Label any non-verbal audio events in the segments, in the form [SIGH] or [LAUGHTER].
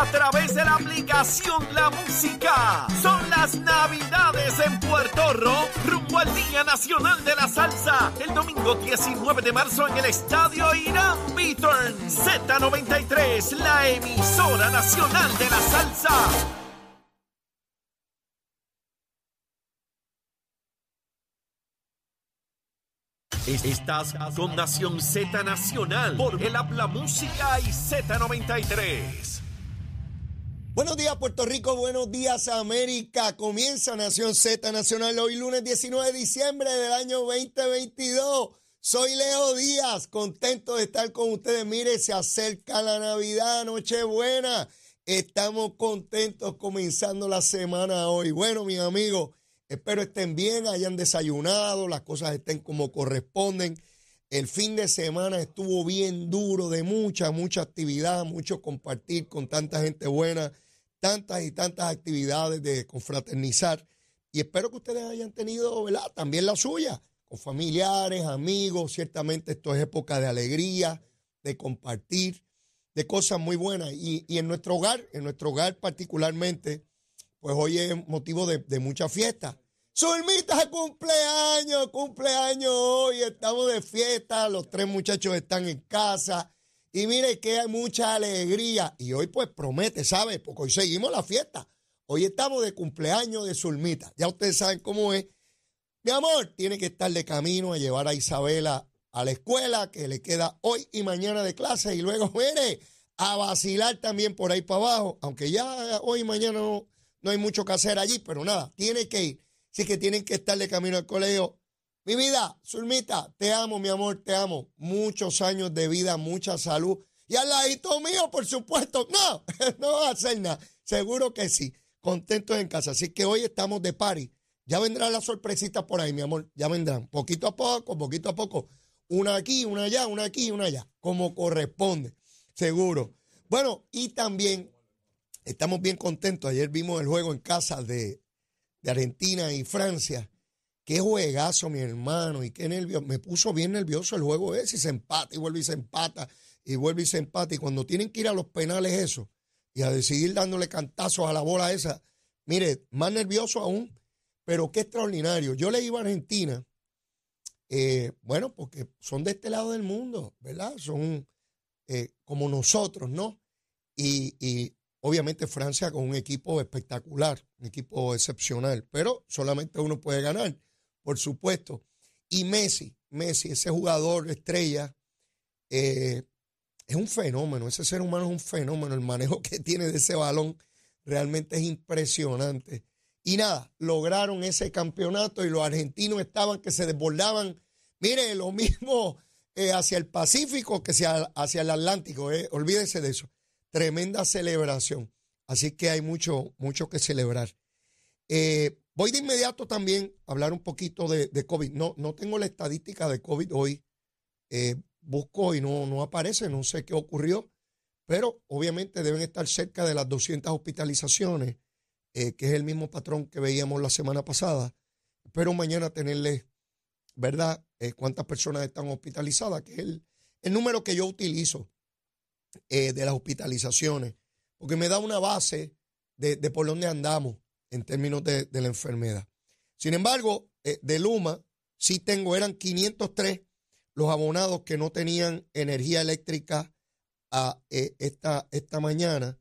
a través de la aplicación La Música. Son las Navidades en Puerto Rico, rumbo al Día Nacional de la Salsa. El domingo 19 de marzo en el Estadio Irán Beaturn. Z93, la emisora nacional de la salsa. Estás con Nación Z Nacional por el Habla Música y Z93. Buenos días Puerto Rico, buenos días América. Comienza Nación Z Nacional hoy lunes 19 de diciembre del año 2022. Soy Leo Díaz, contento de estar con ustedes. Mire, se acerca la Navidad, Nochebuena. Estamos contentos comenzando la semana hoy. Bueno, mis amigos, Espero estén bien, hayan desayunado, las cosas estén como corresponden. El fin de semana estuvo bien duro, de mucha, mucha actividad, mucho compartir con tanta gente buena, tantas y tantas actividades de confraternizar. Y espero que ustedes hayan tenido, ¿verdad? También la suya, con familiares, amigos. Ciertamente esto es época de alegría, de compartir, de cosas muy buenas. Y, en nuestro hogar, en nuestro hogar particularmente, pues hoy es motivo de, de mucha fiesta. Zulmita cumpleaños, cumpleaños hoy, estamos de fiesta, los tres muchachos están en casa y mire que hay mucha alegría y hoy pues promete, ¿sabe? Porque hoy seguimos la fiesta. Hoy estamos de cumpleaños de Zulmita. Ya ustedes saben cómo es. Mi amor, tiene que estar de camino a llevar a Isabela a la escuela que le queda hoy y mañana de clase y luego, mire, a vacilar también por ahí para abajo, aunque ya hoy y mañana no, no hay mucho que hacer allí, pero nada, tiene que ir. Así que tienen que estar de camino al colegio. Mi vida, Zulmita, te amo, mi amor, te amo. Muchos años de vida, mucha salud. Y al ladito mío, por supuesto, no, [LAUGHS] no va a hacer nada. Seguro que sí. Contentos en casa. Así que hoy estamos de party. Ya vendrán las sorpresitas por ahí, mi amor. Ya vendrán. Poquito a poco, poquito a poco. Una aquí, una allá, una aquí, una allá. Como corresponde. Seguro. Bueno, y también estamos bien contentos. Ayer vimos el juego en casa de de Argentina y Francia. Qué juegazo, mi hermano, y qué nervioso. Me puso bien nervioso el juego ese, y se empata, y vuelve y se empata, y vuelve y se empata. Y cuando tienen que ir a los penales eso, y a decidir dándole cantazos a la bola esa, mire, más nervioso aún, pero qué extraordinario. Yo le iba a Argentina, eh, bueno, porque son de este lado del mundo, ¿verdad? Son eh, como nosotros, ¿no? Y, y Obviamente Francia con un equipo espectacular, un equipo excepcional, pero solamente uno puede ganar, por supuesto. Y Messi, Messi, ese jugador estrella, eh, es un fenómeno, ese ser humano es un fenómeno, el manejo que tiene de ese balón realmente es impresionante. Y nada, lograron ese campeonato y los argentinos estaban que se desbordaban, mire, lo mismo eh, hacia el Pacífico que hacia, hacia el Atlántico, eh, olvídese de eso tremenda celebración. Así que hay mucho, mucho que celebrar. Eh, voy de inmediato también a hablar un poquito de, COVID. No, no tengo la estadística de COVID hoy. Eh, busco y no, no aparece, no sé qué ocurrió, pero obviamente deben estar cerca de las 200 hospitalizaciones, eh, que es el mismo patrón que veíamos la semana pasada. Espero mañana tenerles, ¿verdad?, cuántas personas están hospitalizadas, que es el, el número que yo utilizo eh, de las hospitalizaciones, porque me da una base de, por dónde andamos en términos de, la enfermedad. Sin embargo, eh, de Luma, sí tengo, eran 503 los abonados que no tenían energía eléctrica a, eh, esta, esta mañana.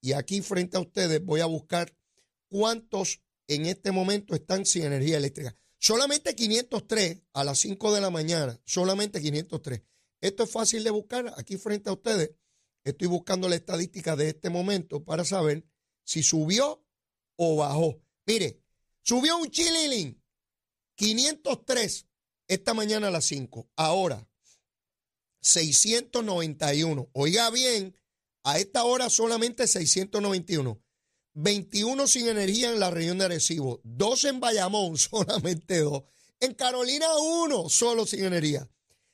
Y aquí frente a ustedes voy a buscar cuántos en este momento están sin energía eléctrica. Solamente 503 a las 5 de la mañana, solamente 503. Esto es fácil de buscar aquí frente a ustedes. Estoy buscando la estadística de este momento para saber si subió o bajó. Mire, subió un chililín, 503 esta mañana a las 5. Ahora, 691. Oiga bien, a esta hora solamente 691. 21 sin energía en la región de Arecibo, 2 en Bayamón, [LAUGHS] solamente 2. En Carolina 1, solo sin energía.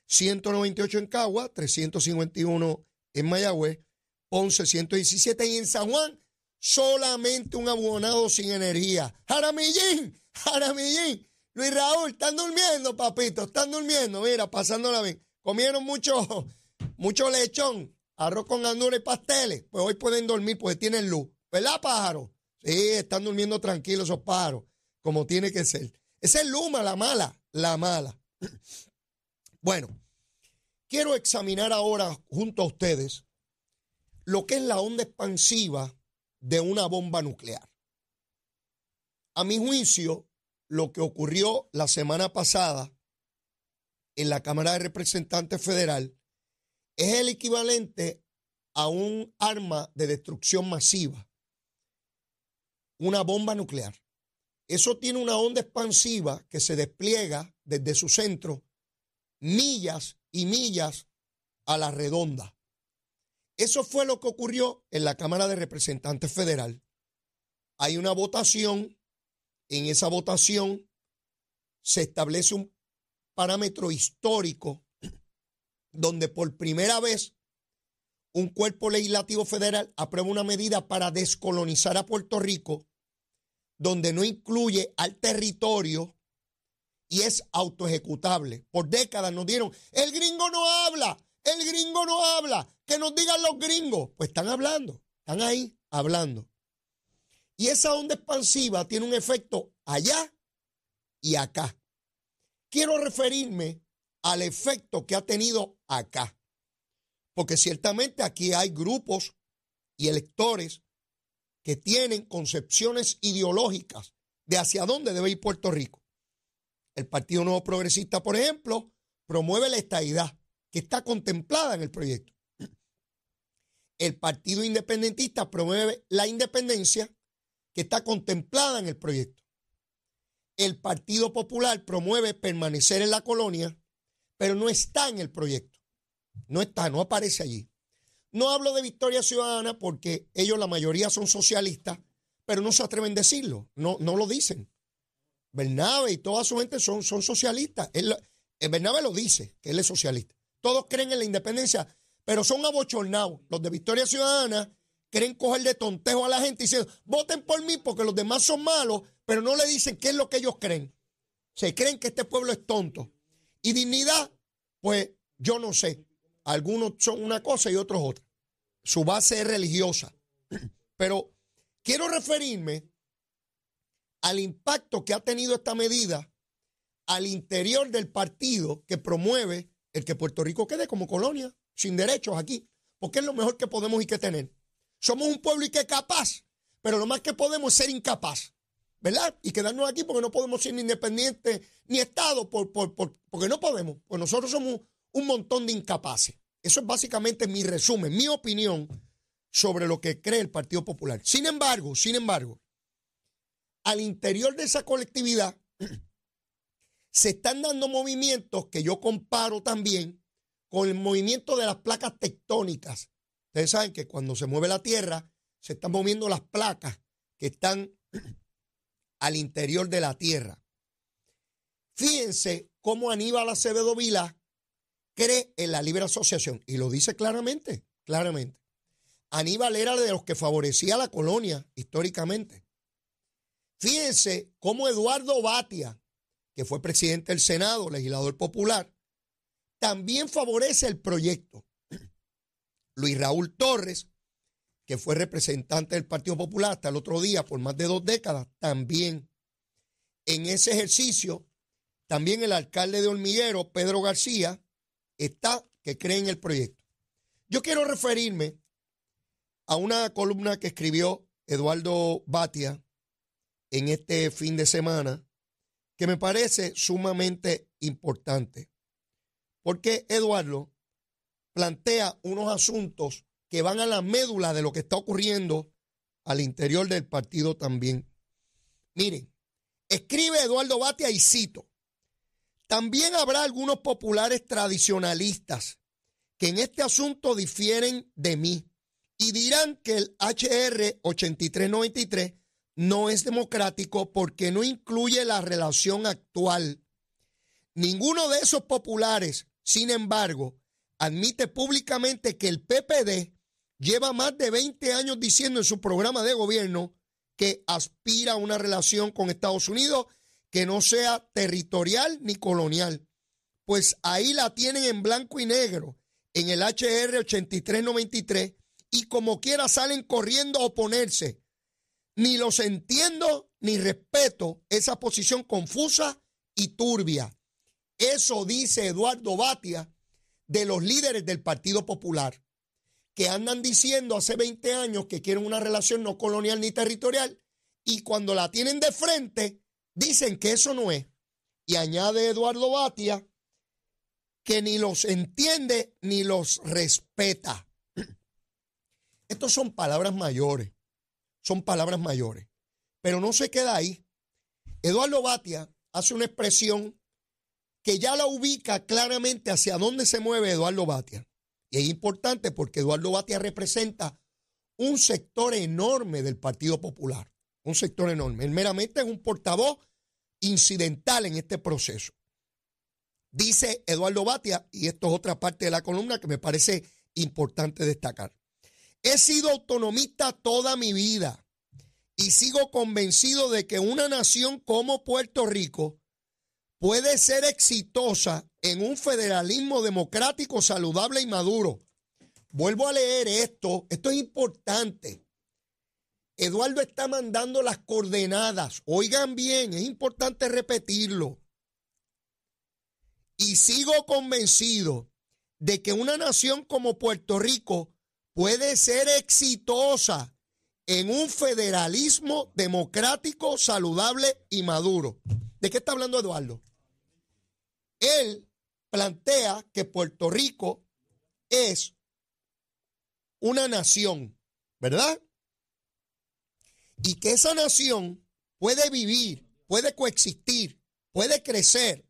198 en Cagua, 351 en Mayagüez, Ponce 117 y en San Juan solamente un abonado sin energía. Jaramillín, Jaramillín, Luis Raúl, están durmiendo, papito, están durmiendo, mira, pasándola bien. Comieron mucho, mucho lechón arroz con gandules y pasteles. Pues hoy pueden dormir porque tienen luz. ¿Verdad, pájaro? Sí, están durmiendo tranquilos esos pájaros, como tiene que ser. Esa es Luma, la mala, la mala. [CLEARS THROAT] Bueno, quiero examinar ahora junto a ustedes lo que es la onda expansiva de una bomba nuclear. A mi juicio, lo que ocurrió la semana pasada en la Cámara de Representantes Federal es el equivalente a un arma de destrucción masiva, una bomba nuclear. Eso tiene una onda expansiva que se despliega desde su centro millas y millas a la redonda. Eso fue lo que ocurrió en la Cámara de Representantes Federal. Hay una votación, en esa votación se establece un parámetro histórico [CLEARS THROAT] donde por primera vez un cuerpo legislativo federal aprueba una medida para descolonizar a Puerto Rico, donde no incluye al territorio y es autoejecutable. Por décadas nos dieron, el gringo no habla, el gringo no habla, que nos digan los gringos. Pues están hablando, están ahí hablando. Y esa onda expansiva tiene un efecto allá y acá. Quiero referirme al efecto que ha tenido acá. Porque ciertamente aquí hay grupos y electores que tienen concepciones ideológicas de hacia dónde debe ir Puerto Rico. El Partido Nuevo Progresista, por ejemplo, promueve la estadidad que está contemplada en el proyecto. El Partido Independentista promueve la independencia que está contemplada en el proyecto. El Partido Popular promueve permanecer en la colonia, pero no está en el proyecto. No está, no aparece allí. No hablo de Victoria Ciudadana porque ellos, la mayoría, son socialistas, pero no se atreven a decirlo, no, no lo dicen. Bernabe y toda su gente son, son socialistas. Él, eh, Bernabe lo dice, que él es socialista. Todos creen en la independencia, pero son abochornados. Los de Victoria Ciudadana creen coger de tontejo a la gente diciendo, voten por mí porque los demás son malos, pero no le dicen qué es lo que ellos creen. Se creen que este pueblo es tonto. Y dignidad, pues yo no sé. Algunos son una cosa y otros otra. Su base es religiosa. [CLEARS THROAT] Pero quiero referirme al impacto que ha tenido esta medida al interior del partido que promueve el que Puerto Rico quede como colonia, sin derechos aquí, porque es lo mejor que podemos y que tener. Somos un pueblo y que capaz, pero lo más que podemos es ser incapaz, ¿verdad? Y quedarnos aquí porque no podemos ser ni independientes ni Estado, por, porque no podemos, pues nosotros somos un montón de incapaces. Eso es básicamente mi resumen, mi opinión sobre lo que cree el Partido Popular. Sin embargo, sin embargo, al interior de esa colectividad [CLEARS THROAT] se están dando movimientos que yo comparo también con el movimiento de las placas tectónicas. Ustedes saben que cuando se mueve la Tierra, se están moviendo las placas que están [CLEARS THROAT] al interior de la Tierra. Fíjense cómo Aníbal Acevedo Vila cree en la libre asociación y lo dice claramente, claramente. Aníbal era de los que favorecía a la colonia históricamente. Fíjense cómo Eduardo Batia, que fue presidente del Senado, legislador popular, también favorece el proyecto. [CLEARS THROAT] Luis Raúl Torres, que fue representante del Partido Popular hasta el otro día por más de dos décadas, también. En ese ejercicio, también el alcalde de Hormiguero, Pedro García, está que cree en el proyecto. Yo quiero referirme a una columna que escribió Eduardo Batia en este fin de semana que me parece sumamente importante. Porque Eduardo plantea unos asuntos que van a la médula de lo que está ocurriendo al interior del partido también. Miren, escribe Eduardo Batia y cito, también habrá algunos populares tradicionalistas que en este asunto difieren de mí y dirán que el HR 8393 no es democrático porque no incluye la relación actual. Ninguno de esos populares, sin embargo, admite públicamente que el PPD lleva más de 20 años diciendo en su programa de gobierno que aspira a una relación con Estados Unidos que no sea territorial ni colonial. Pues ahí la tienen en blanco y negro. en el HR 8393 y como quiera salen corriendo a oponerse. Ni los entiendo ni respeto esa posición confusa y turbia. Eso dice Eduardo Batia de los líderes del Partido Popular, que andan diciendo hace 20 años que quieren una relación no colonial ni territorial y cuando la tienen de frente dicen que eso no es. Y añade Eduardo Batia que ni los entiende ni los respeta. [CLEARS THROAT] Estas son palabras mayores, son palabras mayores. Pero no se queda ahí. Eduardo Batia hace una expresión que ya la ubica claramente hacia dónde se mueve Eduardo Batia. Y es importante porque Eduardo Batia representa un sector enorme del Partido Popular, un sector enorme. Él meramente es un portavoz incidental en este proceso. Dice Eduardo Batia, y esto es otra parte de la columna que me parece importante destacar. He sido autonomista toda mi vida y sigo convencido de que una nación como Puerto Rico puede ser exitosa en un federalismo democrático, saludable y maduro. Vuelvo a leer esto, esto es importante. Eduardo está mandando las coordenadas. Oigan bien, es importante repetirlo. Y sigo convencido de que una nación como Puerto Rico puede ser exitosa en un federalismo democrático, saludable y maduro. ¿De qué está hablando Eduardo? Él plantea que Puerto Rico es una nación, ¿verdad? Y que esa nación puede vivir, puede coexistir, puede crecer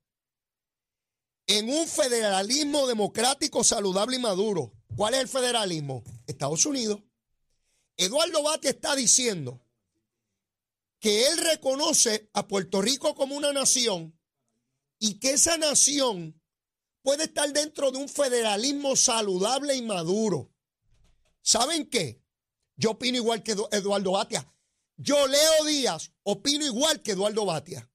en un federalismo democrático, saludable y maduro. ¿Cuál es el federalismo? Estados Unidos. Eduardo Bate está diciendo que él reconoce a Puerto Rico como una nación y que esa nación puede estar dentro de un federalismo saludable y maduro. ¿Saben qué? Yo opino igual que Eduardo Batia. Yo, Leo Díaz, opino igual que Eduardo Batia.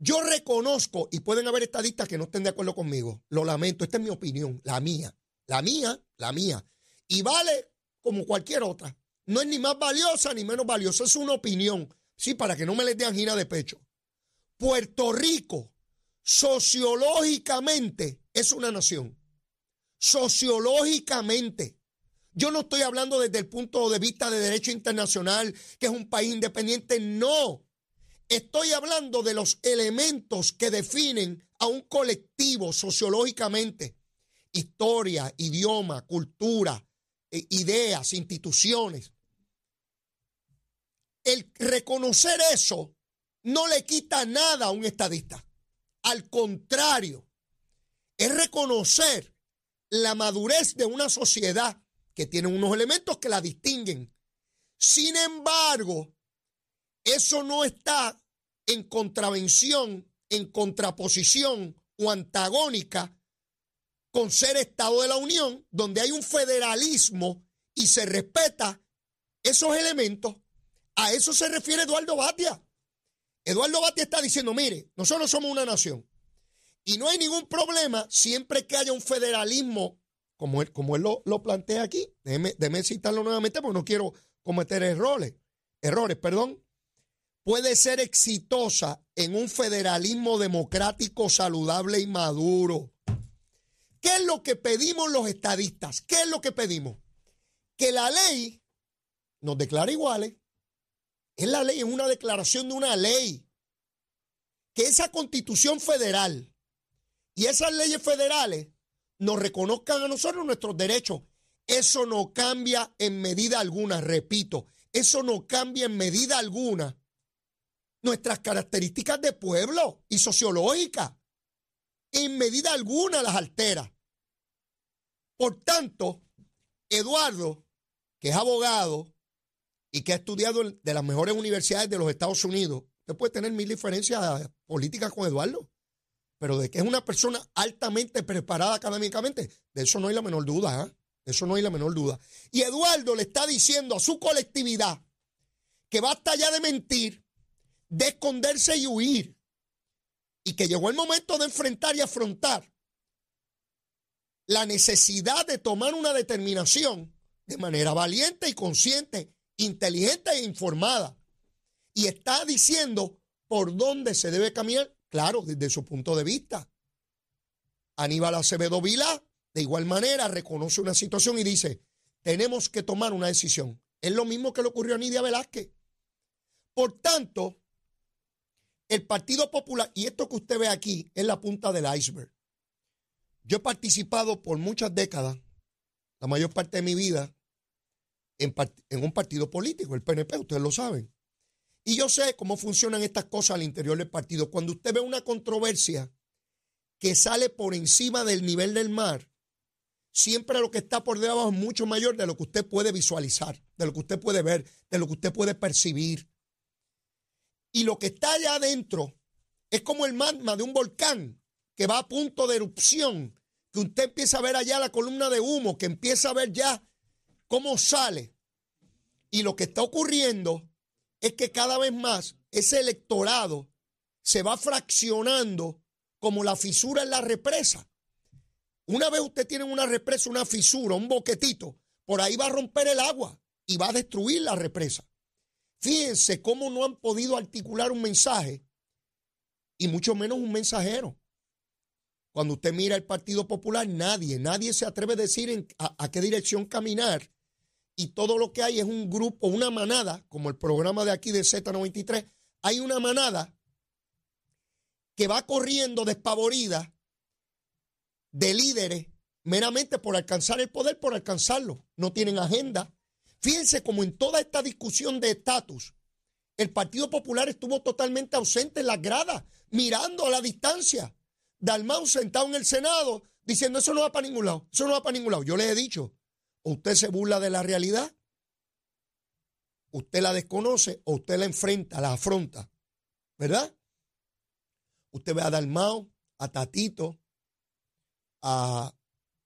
Yo reconozco, y pueden haber estadistas que no estén de acuerdo conmigo, lo lamento, esta es mi opinión, la mía, la mía, la mía. Y vale como cualquier otra. No es ni más valiosa ni menos valiosa, es una opinión. Sí, para que no me les den gira de pecho. Puerto Rico sociológicamente es una nación. Sociológicamente. Yo no estoy hablando desde el punto de vista de derecho internacional, que es un país independiente, no. Estoy hablando de los elementos que definen a un colectivo sociológicamente. Historia, idioma, cultura, eh, ideas, instituciones. El reconocer eso no le quita nada a un estadista. Al contrario, es reconocer la madurez de una sociedad que tiene unos elementos que la distinguen. Sin embargo, eso no está en contravención, en contraposición o antagónica con ser Estado de la Unión, donde hay un federalismo y se respeta esos elementos. A eso se refiere Eduardo Batia. Eduardo Bati está diciendo, mire, nosotros somos una nación y no hay ningún problema siempre que haya un federalismo, como él, como él lo, plantea aquí. Déjeme, citarlo nuevamente porque no quiero cometer errores. Errores, perdón. Puede ser exitosa en un federalismo democrático, saludable y maduro. ¿Qué es lo que pedimos los estadistas? ¿Qué es lo que pedimos? Que la ley nos declare iguales, es la ley, es una declaración de una ley. Que esa constitución federal y esas leyes federales nos reconozcan a nosotros nuestros derechos. Eso no cambia en medida alguna, repito, eso no cambia en medida alguna nuestras características de pueblo y sociológicas. En medida alguna las altera. Por tanto, Eduardo, que es abogado, y que ha estudiado de las mejores universidades de los Estados Unidos, usted puede tener mil diferencias políticas con Eduardo, pero de que es una persona altamente preparada académicamente, de eso no hay la menor duda, ¿eh? de eso no hay la menor duda. Y Eduardo le está diciendo a su colectividad que basta ya de mentir, de esconderse y huir, y que llegó el momento de enfrentar y afrontar la necesidad de tomar una determinación de manera valiente y consciente, inteligente e informada. Y está diciendo por dónde se debe caminar, claro, desde su punto de vista. Aníbal Acevedo Vila, de igual manera, reconoce una situación y dice, tenemos que tomar una decisión. Es lo mismo que le ocurrió a Nidia Velázquez. Por tanto, el Partido Popular, y esto que usted ve aquí es la punta del iceberg. Yo he participado por muchas décadas, la mayor parte de mi vida, en, un partido político, el PNP, ustedes lo saben. Y yo sé cómo funcionan estas cosas al interior del partido. Cuando usted ve una controversia que sale por encima del nivel del mar, siempre lo que está por debajo es mucho mayor de lo que usted puede visualizar, de lo que usted puede ver, de lo que usted puede percibir. Y lo que está allá adentro es como el magma de un volcán que va a punto de erupción, que usted empieza a ver allá la columna de humo, que empieza a ver ya cómo sale. Y lo que está ocurriendo es que cada vez más ese electorado se va fraccionando como la fisura en la represa. Una vez usted tiene una represa, una fisura, un boquetito, por ahí va a romper el agua y va a destruir la represa. Fíjense cómo no han podido articular un mensaje y mucho menos un mensajero. Cuando usted mira el Partido Popular, nadie, nadie se atreve a decir a, qué dirección caminar. Y todo lo que hay es un grupo, una manada, como el programa de aquí de Z93, hay una manada que va corriendo despavorida de líderes meramente por alcanzar el poder, por alcanzarlo. No tienen agenda, Fíjense como en toda esta discusión de estatus, el Partido Popular estuvo totalmente ausente en las gradas, mirando a la distancia. Dalmau sentado en el Senado diciendo eso no va para ningún lado, eso no va para ningún lado. Yo les he dicho, usted se burla de la realidad, usted la desconoce o usted la enfrenta, la afronta, ¿verdad? Usted ve a Dalmau, a Tatito, a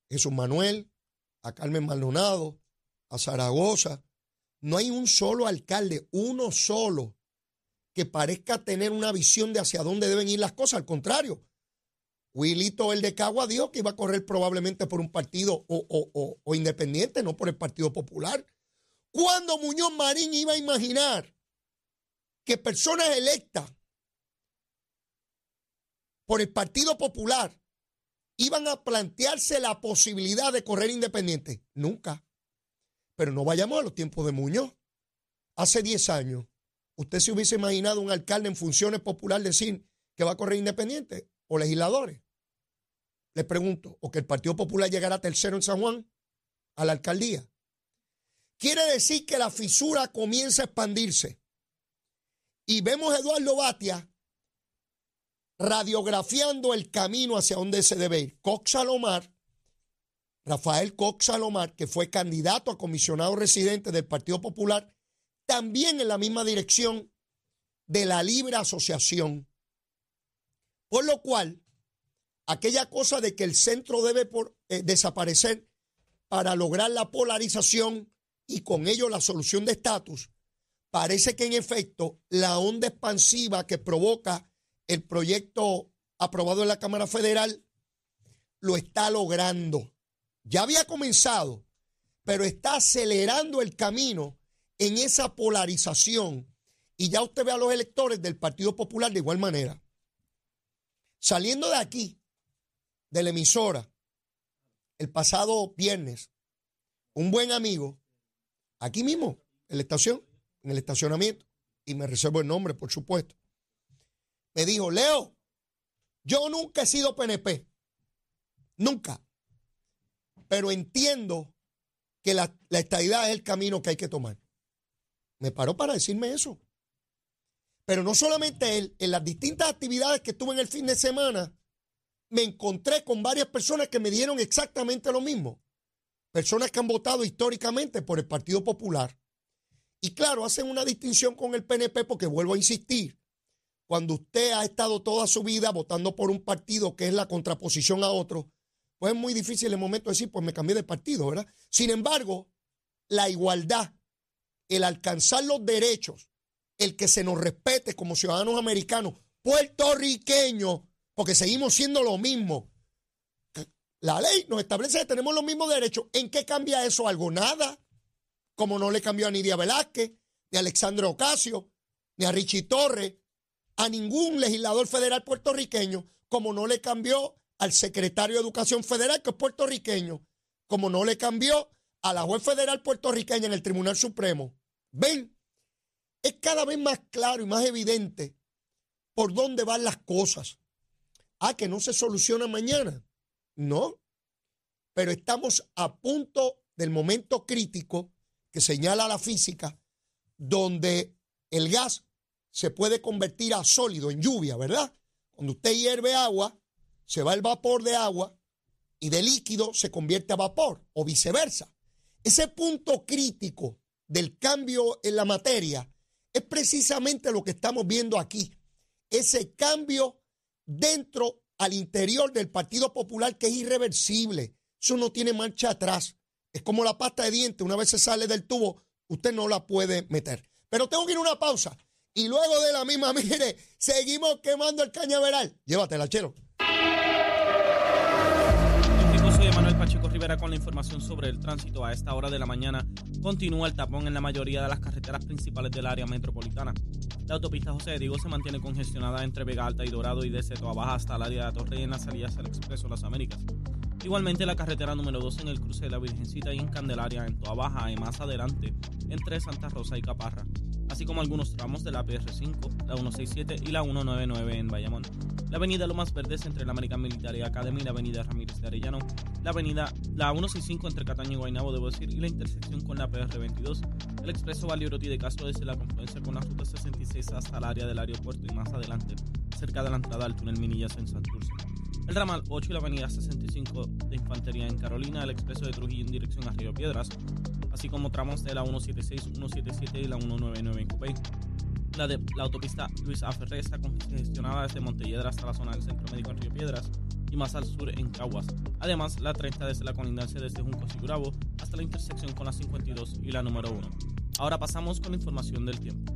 Jesús Manuel, a Carmen Maldonado, a Zaragoza, no hay un solo alcalde, uno solo, que parezca tener una visión de hacia dónde deben ir las cosas. Al contrario, Wilito el de Cagua dijo que iba a correr probablemente por un partido o, o independiente, no por el Partido Popular. ¿Cuándo Muñoz Marín iba a imaginar que personas electas por el Partido Popular iban a plantearse la posibilidad de correr independiente? Nunca. Pero no vayamos a los tiempos de Muñoz. Hace 10 años, ¿usted se hubiese imaginado un alcalde en funciones populares decir que va a correr independiente o legisladores? Le pregunto, ¿o que el Partido Popular llegará tercero en San Juan a la alcaldía? Quiere decir que la fisura comienza a expandirse. Y vemos a Eduardo Batia radiografiando el camino hacia donde se debe ir. Cox Salomar Rafael Cox Salomar, que fue candidato a comisionado residente del Partido Popular, también en la misma dirección de la libre asociación. Por lo cual, aquella cosa de que el centro debe eh, desaparecer para lograr la polarización y con ello la solución de estatus, parece que en efecto la onda expansiva que provoca el proyecto aprobado en la Cámara Federal lo está logrando. Ya había comenzado, pero está acelerando el camino en esa polarización. Y ya usted ve a los electores del Partido Popular de igual manera. Saliendo de aquí, de la emisora, el pasado viernes, un buen amigo, aquí mismo, en la estación, en el estacionamiento, y me reservo el nombre, por supuesto, me dijo, Leo, yo nunca he sido PNP, nunca pero entiendo que la, estadidad es el camino que hay que tomar. Me paró para decirme eso. Pero no solamente él, en las distintas actividades que tuve en el fin de semana, me encontré con varias personas que me dieron exactamente lo mismo. Personas que han votado históricamente por el Partido Popular. Y claro, hacen una distinción con el PNP porque vuelvo a insistir, cuando usted ha estado toda su vida votando por un partido que es la contraposición a otro, pues es muy difícil el momento de decir, pues me cambié de partido, ¿verdad? Sin embargo, la igualdad, el alcanzar los derechos, el que se nos respete como ciudadanos americanos, puertorriqueños, porque seguimos siendo lo mismo. La ley nos establece que tenemos los mismos derechos. ¿En qué cambia eso algo? Nada. Como no le cambió a Nidia Velázquez, ni a Alexandre Ocasio, ni a Richie Torres, a ningún legislador federal puertorriqueño, como no le cambió al secretario de Educación Federal, que es puertorriqueño, como no le cambió a la juez federal puertorriqueña en el Tribunal Supremo. Ven, es cada vez más claro y más evidente por dónde van las cosas. Ah, que no se soluciona mañana. No, pero estamos a punto del momento crítico que señala la física, donde el gas se puede convertir a sólido, en lluvia, ¿verdad? Cuando usted hierve agua, se va el vapor de agua y de líquido se convierte a vapor o viceversa. Ese punto crítico del cambio en la materia es precisamente lo que estamos viendo aquí. Ese cambio dentro, al interior del Partido Popular que es irreversible. Eso no tiene marcha atrás. Es como la pasta de dientes. Una vez se sale del tubo, usted no la puede meter. Pero tengo que ir a una pausa. Y luego de la misma, [LAUGHS] mire, seguimos quemando el cañaveral. Llévatela, chero. Rivera con la información sobre el tránsito. A esta hora de la mañana continúa el tapón en la mayoría de las carreteras principales del área metropolitana. La autopista José de Diego se mantiene congestionada entre Vega Alta y Dorado y desde Toa hasta el área de Torre en las salidas al Expreso Las Américas. Igualmente la carretera número 2 en el cruce de la Virgencita y en Candelaria en Toa Baja y más adelante entre Santa Rosa y Caparra, así como algunos tramos de la PR5, la 167 y la 199 en Bayamón la avenida Lomas Verdes entre la American Academy y la avenida Ramírez de Arellano, la avenida la 165 entre Cataño y Guaynabo, debo decir, y la intersección con la PR22, el expreso Valieroti de Castro desde la confluencia con la ruta 66 hasta el área del aeropuerto y más adelante, cerca de la entrada al túnel Minillas en Santurce. El ramal 8 y la avenida 65 de Infantería en Carolina, el expreso de Trujillo en dirección a Río Piedras, así como tramos de la 176, 177 y la 199 en Copey la, de, la autopista Luis Aferré está congestionada desde Montelledra hasta la zona del Centro Médico en Río Piedras y más al sur en Caguas. Además, la 30 desde la colindancia desde Juncos y Gurabo hasta la intersección con la 52 y la número 1. Ahora pasamos con la información del tiempo.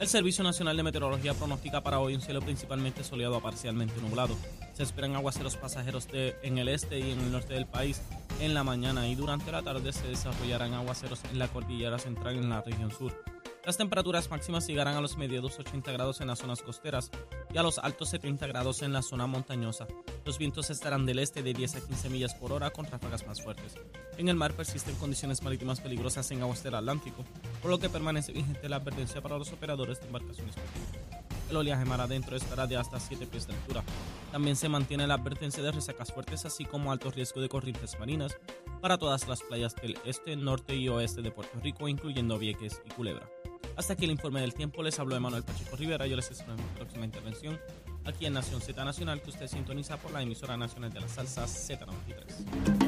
El Servicio Nacional de Meteorología pronostica para hoy un cielo principalmente soleado a parcialmente nublado. Se esperan aguaceros pasajeros de, en el este y en el norte del país en la mañana y durante la tarde se desarrollarán aguaceros en la cordillera central en la región sur. Las temperaturas máximas llegarán a los medios 80 grados en las zonas costeras y a los altos 70 grados en la zona montañosa. Los vientos estarán del este de 10 a 15 millas por hora con ráfagas más fuertes. En el mar persisten condiciones marítimas peligrosas en aguas del Atlántico, por lo que permanece vigente la advertencia para los operadores de embarcaciones pequeñas. El oleaje mar adentro estará de hasta 7 pies de altura. También se mantiene la advertencia de resacas fuertes, así como alto riesgo de corrientes marinas para todas las playas del este, norte y oeste de Puerto Rico, incluyendo Vieques y Culebra. Hasta aquí el informe del tiempo. Les habló Emanuel Pacheco Rivera. Yo les espero en mi próxima intervención aquí en Nación Z Nacional, que usted sintoniza por la emisora nacional de la salsa Z93.